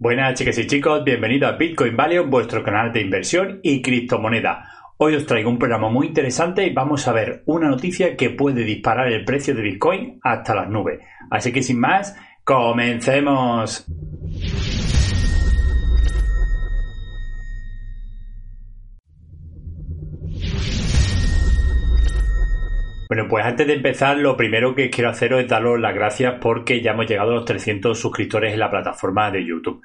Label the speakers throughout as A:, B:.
A: Buenas chicas y chicos, bienvenidos a Bitcoin Valion, vuestro canal de inversión y criptomoneda. Hoy os traigo un programa muy interesante y vamos a ver una noticia que puede disparar el precio de Bitcoin hasta las nubes. Así que sin más, comencemos. Bueno, pues antes de empezar, lo primero que quiero haceros es daros las gracias porque ya hemos llegado a los 300 suscriptores en la plataforma de YouTube.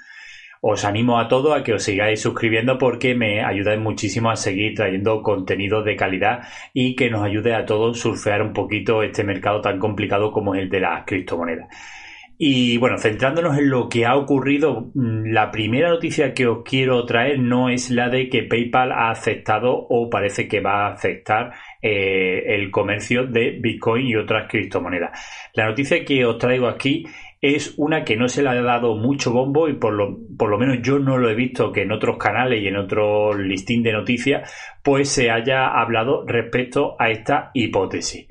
A: Os animo a todos a que os sigáis suscribiendo porque me ayudáis muchísimo a seguir trayendo contenido de calidad y que nos ayude a todos surfear un poquito este mercado tan complicado como es el de las criptomonedas. Y bueno, centrándonos en lo que ha ocurrido, mm, la primera noticia que os quiero traer no es la de que PayPal ha aceptado o parece que va a aceptar eh, el comercio de Bitcoin y otras criptomonedas. La noticia que os traigo aquí es una que no se le ha dado mucho bombo y por lo, por lo menos yo no lo he visto que en otros canales y en otro listín de noticias pues se haya hablado respecto a esta hipótesis.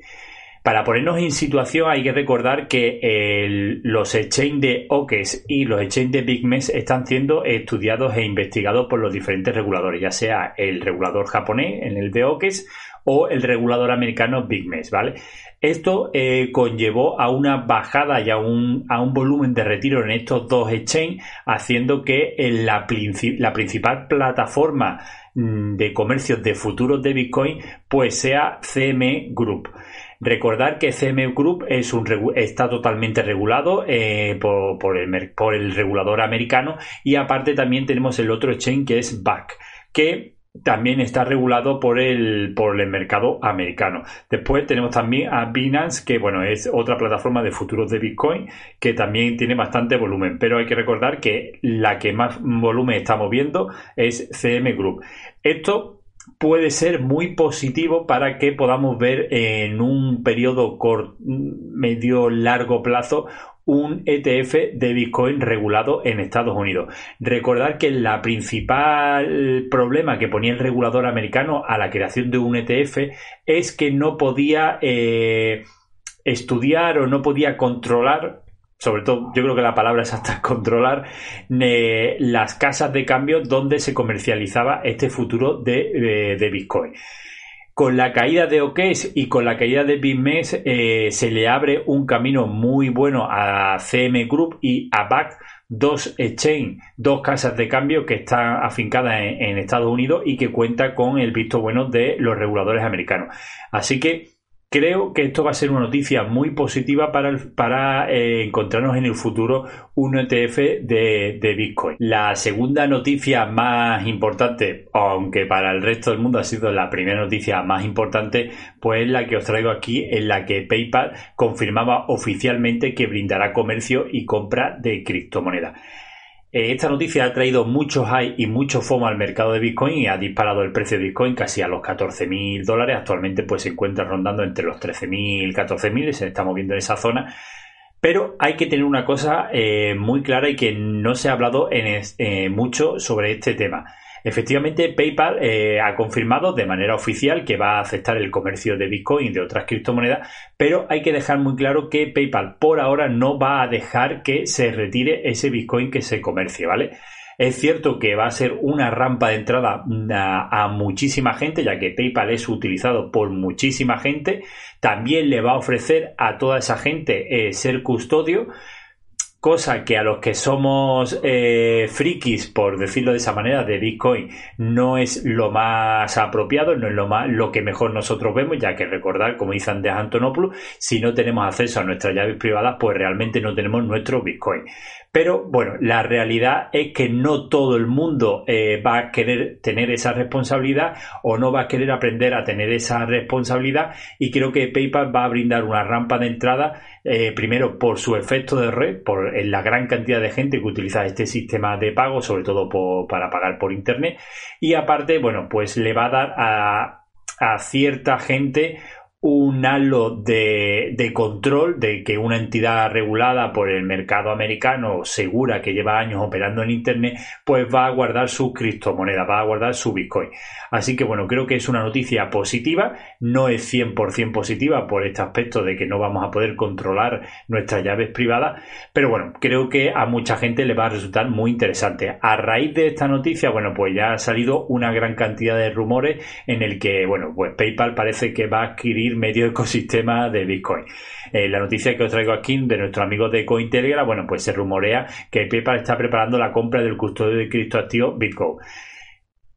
A: Para ponernos en situación hay que recordar que los exchanges de OKES y los exchanges de BigMesh están siendo estudiados e investigados por los diferentes reguladores, ya sea el regulador japonés en el de OKES o el regulador americano BigMesh, ¿vale? Esto eh, conllevó a una bajada y a un, a un, volumen de retiro en estos dos exchanges, haciendo que la, la principal plataforma mm, de comercio de futuros de Bitcoin pues sea CME Group. Recordar que CME Group está totalmente regulado eh, por, el, por, el, regulador americano y aparte también tenemos el otro exchange que es BAC, que también está regulado por el, por el mercado americano. Después tenemos también a Binance, que bueno, es otra plataforma de futuros de Bitcoin que también tiene bastante volumen, pero hay que recordar que la que más volumen está moviendo es CM Group. Esto puede ser muy positivo para que podamos ver en un periodo medio largo plazo un ETF de Bitcoin regulado en Estados Unidos. Recordar que la principal problema que ponía el regulador americano a la creación de un ETF es que no podía eh, estudiar o no podía controlar sobre todo yo creo que la palabra es hasta controlar las casas de cambio donde se comercializaba este futuro de, Bitcoin. Con la caída de OKES y con la caída de BitMEX eh, se le abre un camino muy bueno a CM Group y a BAC, dos exchange, dos casas de cambio que están afincadas en, en Estados Unidos y que cuenta con el visto bueno de los reguladores americanos. Así que Creo que esto va a ser una noticia muy positiva para, para eh, encontrarnos en el futuro un ETF de, de, Bitcoin. La segunda noticia más importante, aunque para el resto del mundo ha sido la primera noticia más importante, pues es la que os traigo aquí, en la que PayPal confirmaba oficialmente que brindará comercio y compra de criptomonedas. Eh, esta noticia ha traído mucho hype y mucho FOMO al mercado de Bitcoin y ha disparado el precio de Bitcoin casi a los 14.000 dólares. Actualmente pues se encuentra rondando entre los 13.000 y 14.000 y se está moviendo en esa zona. Pero hay que tener una cosa eh, muy clara y que no se ha hablado en, eh, mucho sobre este tema. Efectivamente, PayPal eh, ha confirmado de manera oficial que va a aceptar el comercio de Bitcoin y de otras criptomonedas, pero hay que dejar muy claro que PayPal por ahora no va a dejar que se retire ese Bitcoin que se comercie, ¿vale? Es cierto que va a ser una rampa de entrada a, muchísima gente, ya que PayPal es utilizado por muchísima gente. También le va a ofrecer a toda esa gente eh, ser custodio cosa que a los que somos eh, frikis, por decirlo de esa manera, de Bitcoin, no es lo más apropiado, no es lo más lo que mejor nosotros vemos, ya que recordar, como dice Andrés Antonopoulos, si no tenemos acceso a nuestras llaves privadas, pues realmente no tenemos nuestro Bitcoin. Pero bueno, la realidad es que no todo el mundo eh, va a querer tener esa responsabilidad o no va a querer aprender a tener esa responsabilidad y creo que PayPal va a brindar una rampa de entrada eh, primero por su efecto de red, por la gran cantidad de gente que utiliza este sistema de pago, sobre todo para pagar por internet. Y aparte, bueno, pues le va a dar a, a cierta gente un halo de, de, control de que una entidad regulada por el mercado americano, segura que lleva años operando en Internet, pues va a guardar su criptomoneda, va a guardar su Bitcoin. Así que bueno, creo que es una noticia positiva, no es 100% positiva por este aspecto de que no vamos a poder controlar nuestras llaves privadas, pero bueno, creo que a mucha gente le va a resultar muy interesante. A raíz de esta noticia, bueno, pues ya ha salido una gran cantidad de rumores en el que, bueno, pues PayPal parece que va a adquirir medio ecosistema de Bitcoin. Eh, la noticia que os traigo aquí de nuestro amigo de Cointelegraph, bueno, pues se rumorea que PayPal está preparando la compra del custodio de criptoactivos Bitcoin.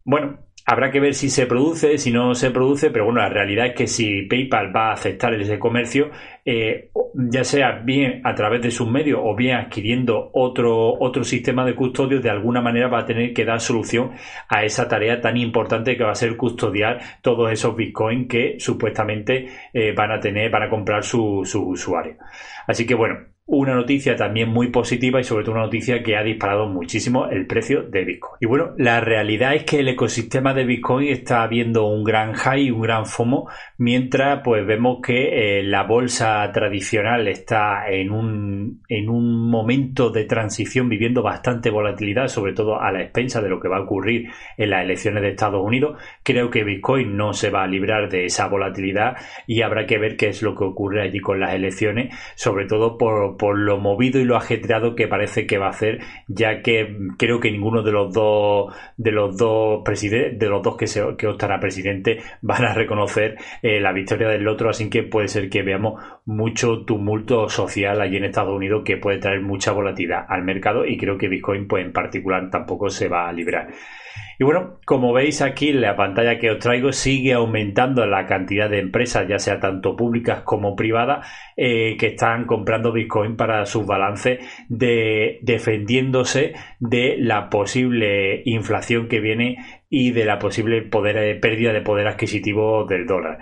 A: Bueno, Habrá que ver si se produce, si no se produce, pero bueno, la realidad es que si PayPal va a aceptar ese comercio, eh, ya sea bien a través de sus medios o bien adquiriendo otro, otro sistema de custodio, de alguna manera va a tener que dar solución a esa tarea tan importante que va a ser custodiar todos esos bitcoins que supuestamente eh, van a tener, van a comprar su usuarios. Así que bueno, una noticia también muy positiva y sobre todo una noticia que ha disparado muchísimo el precio de Bitcoin. Y bueno, la realidad es que el ecosistema de Bitcoin está viendo un gran high, un gran FOMO, mientras pues vemos que eh, la bolsa tradicional está en un, en un momento de transición viviendo bastante volatilidad, sobre todo a la expensa de lo que va a ocurrir en las elecciones de Estados Unidos. Creo que Bitcoin no se va a librar de esa volatilidad y habrá que ver qué es lo que ocurre allí con las elecciones, sobre todo por por lo movido y lo ajetreado que parece que va a hacer, ya que creo que ninguno de los dos de los dos de los dos que se que optará presidente van a reconocer eh, la victoria del otro, así que puede ser que veamos mucho tumulto social allí en Estados Unidos que puede traer mucha volatilidad al mercado y creo que Bitcoin pues en particular tampoco se va a librar. Y bueno, como veis aquí en la pantalla que os traigo, sigue aumentando la cantidad de empresas, ya sea tanto públicas como privadas, eh, que están comprando Bitcoin para sus balances, de, defendiéndose de la posible inflación que viene y de la posible eh, pérdida de poder adquisitivo del dólar.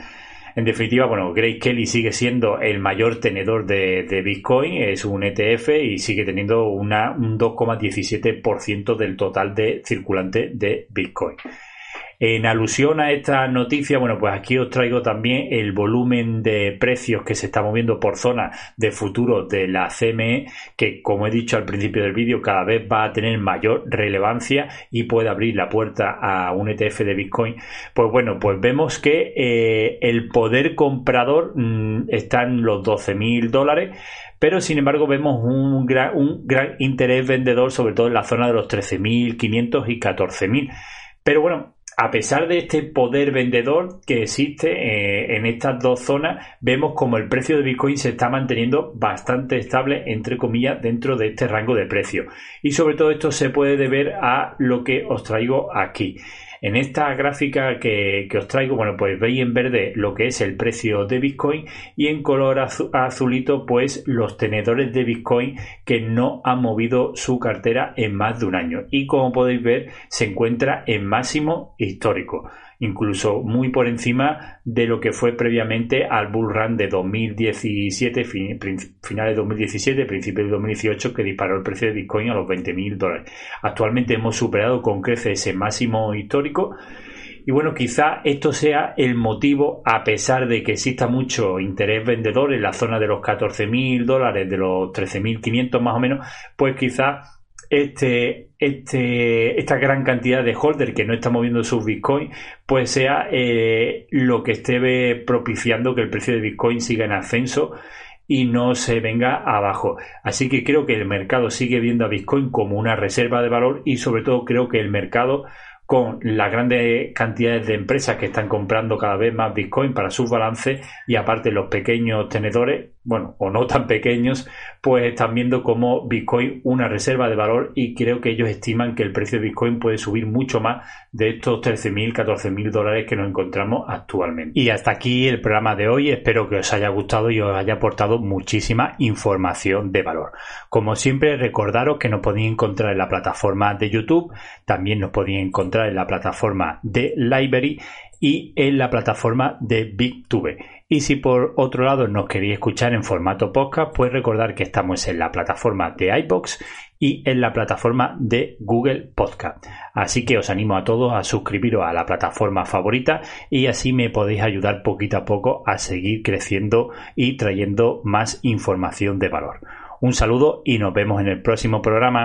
A: En definitiva, bueno, Grace Kelly sigue siendo el mayor tenedor de, Bitcoin, es un ETF y sigue teniendo una, un 2,17% del total de circulante de Bitcoin. En alusión a esta noticia, bueno, pues aquí os traigo también el volumen de precios que se está moviendo por zona de futuro de la CME, que como he dicho al principio del vídeo, cada vez va a tener mayor relevancia y puede abrir la puerta a un ETF de Bitcoin. Pues bueno, pues vemos que eh, el poder comprador mm, está en los 12 mil dólares pero sin embargo vemos un gran, un gran interés vendedor, sobre todo en la zona de los 13.500 y 14.000. Pero bueno, a pesar de este poder vendedor que existe eh, en estas dos zonas, vemos como el precio de Bitcoin se está manteniendo bastante estable, entre comillas, dentro de este rango de precio. Y sobre todo esto se puede deber a lo que os traigo aquí. En esta gráfica que, os traigo, bueno, pues veis en verde lo que es el precio de Bitcoin y en color azulito, pues los tenedores de Bitcoin que no han movido su cartera en más de un año. Y como podéis ver, se encuentra en máximo histórico incluso muy por encima de lo que fue previamente al bull run de 2017, finales de 2017, principios de 2018, que disparó el precio de Bitcoin a los 20.000 dólares. Actualmente hemos superado con creces ese máximo histórico. Y bueno, quizá esto sea el motivo, a pesar de que exista mucho interés vendedor en la zona de los 14.000 dólares, de los 13.500 más o menos, pues quizá este, este, esta gran cantidad de holder que no está moviendo sus bitcoin, pues sea eh, lo que esté propiciando que el precio de bitcoin siga en ascenso y no se venga abajo. Así que creo que el mercado sigue viendo a bitcoin como una reserva de valor y sobre todo creo que el mercado con las grandes cantidades de empresas que están comprando cada vez más Bitcoin para sus balances y aparte los pequeños tenedores, bueno, o no tan pequeños, pues están viendo como Bitcoin una reserva de valor y creo que ellos estiman que el precio de Bitcoin puede subir mucho más de estos 13.000, 14.000 dólares que nos encontramos actualmente. Y hasta aquí el programa de hoy. Espero que os haya gustado y os haya aportado muchísima información de valor. Como siempre, recordaros que nos podéis encontrar en la plataforma de YouTube, también nos podéis encontrar en la plataforma de Library y en la plataforma de BigTube. Y si por otro lado nos queréis escuchar en formato podcast, pues recordar que estamos en la plataforma de iBox y en la plataforma de Google Podcast. Así que os animo a todos a suscribiros a la plataforma favorita y así me podéis ayudar poquito a poco a seguir creciendo y trayendo más información de valor. Un saludo y nos vemos en el próximo programa.